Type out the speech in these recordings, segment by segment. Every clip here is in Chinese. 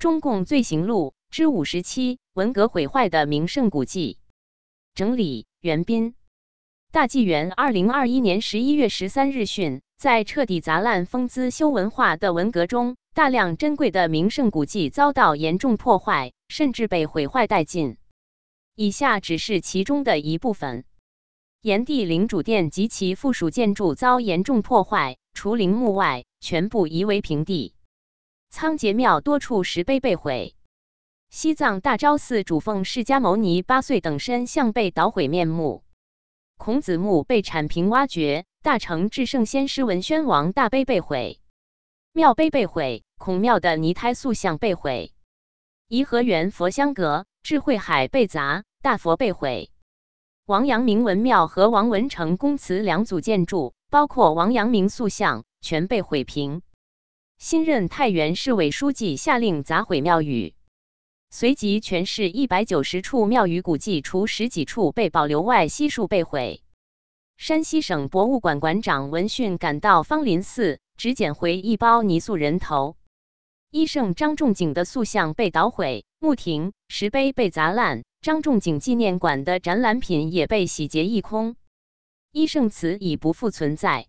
中共罪行录之五十七：文革毁坏的名胜古迹。整理：袁斌。大纪元二零二一年十一月十三日讯，在彻底砸烂、封资修文化的文革中，大量珍贵的名胜古迹遭到严重破坏，甚至被毁坏殆尽。以下只是其中的一部分：炎帝陵主殿及其附属建筑遭严重破坏，除陵墓外，全部夷为平地。仓颉庙多处石碑被毁，西藏大昭寺主奉释迦牟尼八岁等身像被捣毁面目，孔子墓被铲平挖掘，大成至圣先师文宣王大碑被毁，庙碑被毁，孔庙的泥胎塑像被毁，颐和园佛香阁、智慧海被砸，大佛被毁，王阳明文庙和王文成公祠两组建筑，包括王阳明塑像，全被毁平。新任太原市委书记下令砸毁庙宇，随即全市一百九十处庙宇古迹，除十几处被保留外，悉数被毁。山西省博物馆馆长闻讯赶到芳林寺，只捡回一包泥塑人头。医圣张仲景的塑像被捣毁，墓亭、石碑被砸烂，张仲景纪念馆的展览品也被洗劫一空。医圣祠已不复存在。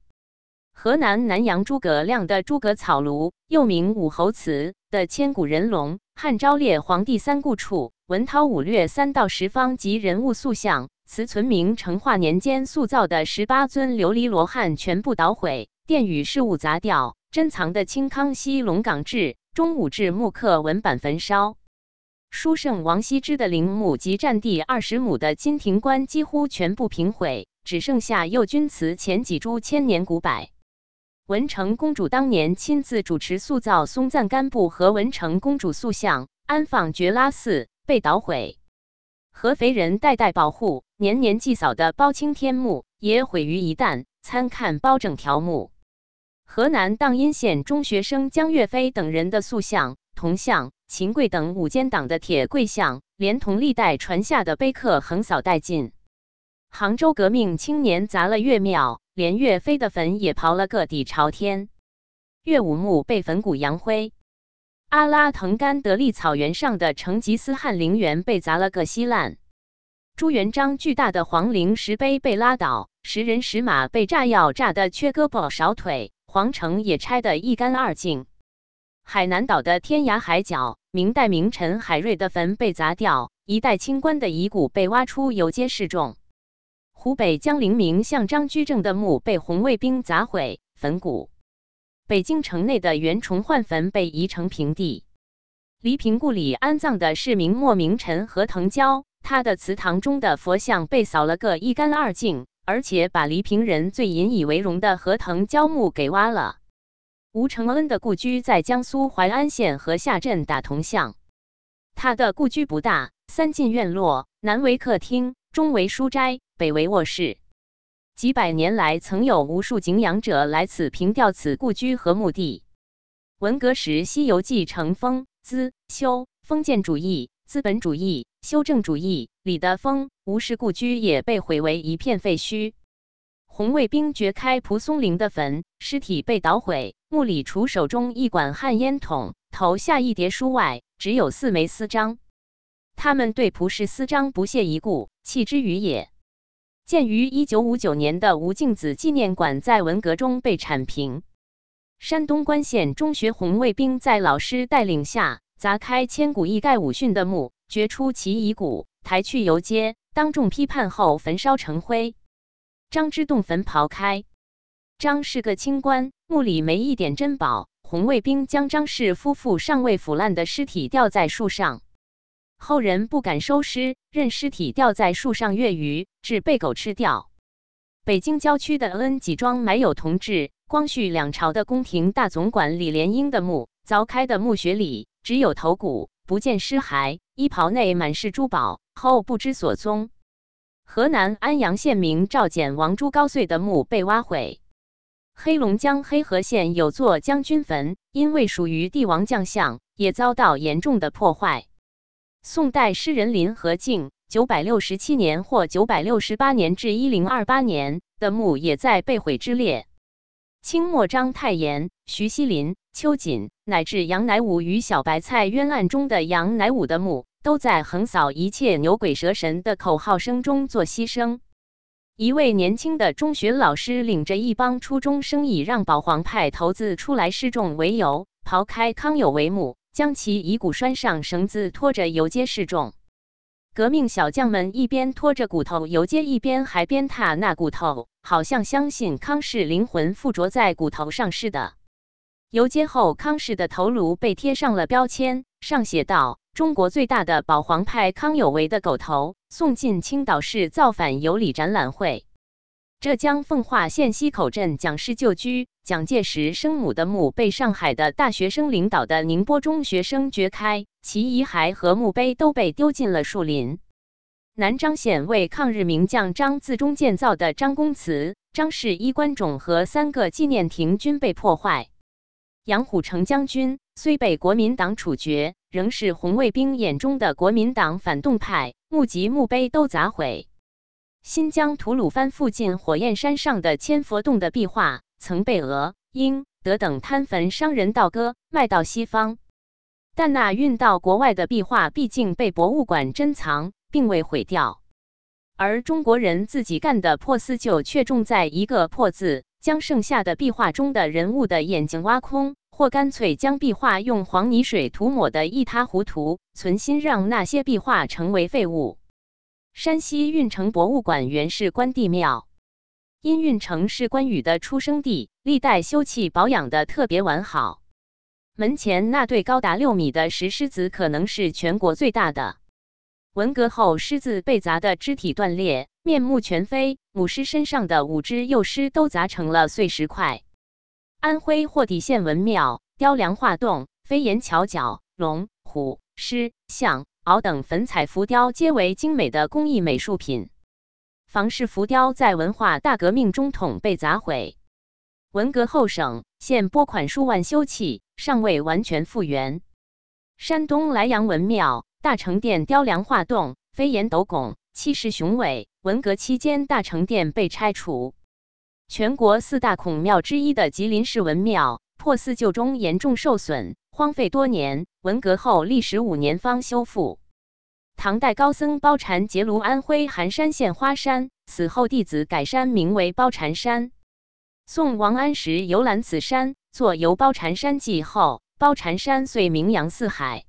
河南南阳诸葛亮的诸葛草庐，又名武侯祠的千古人龙、汉昭烈皇帝三顾处、文韬武略三到十方及人物塑像，祠存明成化年间塑造的十八尊琉璃罗汉全部捣毁，殿宇饰物砸掉，珍藏的清康熙龙岗志、中武志木刻文版焚烧。书圣王羲之的陵墓及占地二十亩的金庭观几乎全部平毁，只剩下右军祠前几株千年古柏。文成公主当年亲自主持塑造松赞干布和文成公主塑像，安放觉拉寺被捣毁。合肥人代代保护、年年祭扫的包青天墓也毁于一旦。参看包拯条目。河南荡阴县中学生江岳飞等人的塑像、铜像、秦桧等五间党的铁跪像，连同历代传下的碑刻横扫殆尽。杭州革命青年砸了岳庙。连岳飞的坟也刨了个底朝天，岳武墓被焚骨扬灰，阿拉腾干德利草原上的成吉思汗陵园被砸了个稀烂，朱元璋巨大的皇陵石碑被拉倒，石人石马被炸药炸得缺胳膊少腿，皇城也拆得一干二净。海南岛的天涯海角，明代名臣海瑞的坟被砸掉，一代清官的遗骨被挖出，游街示众。湖北江陵名相张居正的墓被红卫兵砸毁坟骨，北京城内的袁崇焕坟被夷成平地。黎平故里安葬的是明末名臣何腾蛟，他的祠堂中的佛像被扫了个一干二净，而且把黎平人最引以为荣的何腾蛟墓给挖了。吴承恩的故居在江苏淮安县河下镇打铜巷，他的故居不大，三进院落，南为客厅，中为书斋。北为卧室，几百年来曾有无数景仰者来此凭吊此故居和墓地。文革时，《西游记》成封资修封建主义、资本主义、修正主义里的封，吴氏故居也被毁为一片废墟。红卫兵掘开蒲松龄的坟，尸体被捣毁，墓里除手中一管旱烟筒、头下一叠书外，只有四枚私章。他们对蒲氏私章不屑一顾，弃之于野。建于一九五九年的吴敬梓纪念馆在文革中被铲平。山东冠县中学红卫兵在老师带领下砸开千古一盖武训的墓，掘出其遗骨，抬去游街，当众批判后焚烧成灰。张之洞坟刨开，张是个清官，墓里没一点珍宝。红卫兵将张氏夫妇尚未腐烂的尸体吊在树上。后人不敢收尸，任尸体吊在树上月余，致被狗吃掉。北京郊区的恩济庄埋有同治、光绪两朝的宫廷大总管李莲英的墓，凿开的墓穴里只有头骨，不见尸骸，衣袍内满是珠宝，后不知所踪。河南安阳县民赵简王朱高燧的墓被挖毁。黑龙江黑河县有座将军坟，因为属于帝王将相，也遭到严重的破坏。宋代诗人林和靖（九百六十七年或九百六十八年至一零二八年）的墓也在被毁之列。清末章太炎、徐锡林、秋瑾、乃至杨乃武与小白菜冤案中的杨乃武的墓，都在横扫一切牛鬼蛇神的口号声中做牺牲。一位年轻的中学老师领着一帮初中生，以让保皇派头子出来示众为由，刨开康有为墓，将其遗骨拴上绳子，拖着游街示众。革命小将们一边拖着骨头游街，一边还鞭挞那骨头，好像相信康氏灵魂附着在骨头上似的。游街后，康氏的头颅被贴上了标签，上写道：“中国最大的保皇派康有为的狗头送进青岛市造反有礼展览会。”浙江奉化县西口镇蒋氏旧居蒋介石生母的墓被上海的大学生领导的宁波中学生掘开，其遗骸和墓碑都被丢进了树林。南漳县为抗日名将张自忠建造的张公祠、张氏衣冠冢和三个纪念亭均被破坏。杨虎城将军虽被国民党处决，仍是红卫兵眼中的国民党反动派，墓及墓碑都砸毁。新疆吐鲁番附近火焰山上的千佛洞的壁画，曾被俄、英、德等贪坟商人盗割，卖到西方。但那运到国外的壁画，毕竟被博物馆珍藏，并未毁掉。而中国人自己干的破四旧，却重在一个“破”字。将剩下的壁画中的人物的眼睛挖空，或干脆将壁画用黄泥水涂抹得一塌糊涂，存心让那些壁画成为废物。山西运城博物馆原是关帝庙，因运城是关羽的出生地，历代修葺保养的特别完好。门前那对高达六米的石狮子，可能是全国最大的。文革后，狮子被砸得肢体断裂，面目全非，母狮身上的五只幼狮都砸成了碎石块。安徽霍底县文庙雕梁画栋，飞檐翘角，龙、虎、狮、象、鳌等粉彩浮雕皆为精美的工艺美术品。房氏浮雕在文化大革命中统被砸毁。文革后，省现拨款数万修葺，尚未完全复原。山东莱阳文庙。大成殿雕梁画栋，飞檐斗拱，气势雄伟。文革期间，大成殿被拆除。全国四大孔庙之一的吉林市文庙，破四旧中严重受损，荒废多年。文革后历时五年方修复。唐代高僧包禅结庐安徽含山县花山，死后弟子改山名为包禅山。宋王安石游览此山，作《游包禅山记》后，包禅山遂名扬四海。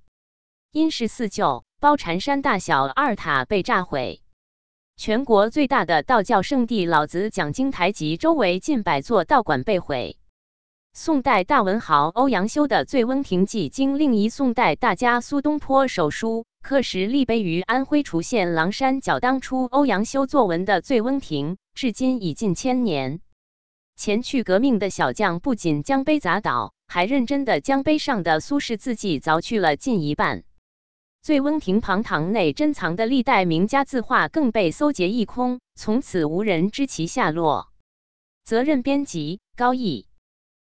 因是四旧，包禅山大小二塔被炸毁。全国最大的道教圣地老子讲经台及周围近百座道观被毁。宋代大文豪欧阳修的《醉翁亭记》经另一宋代大家苏东坡手书，刻石立碑于安徽滁县狼山脚。当初欧阳修作文的醉翁亭，至今已近千年。前去革命的小将不仅将碑砸倒，还认真的将碑上的苏轼字迹凿去了近一半。醉翁亭旁堂内珍藏的历代名家字画更被搜劫一空，从此无人知其下落。责任编辑：高毅。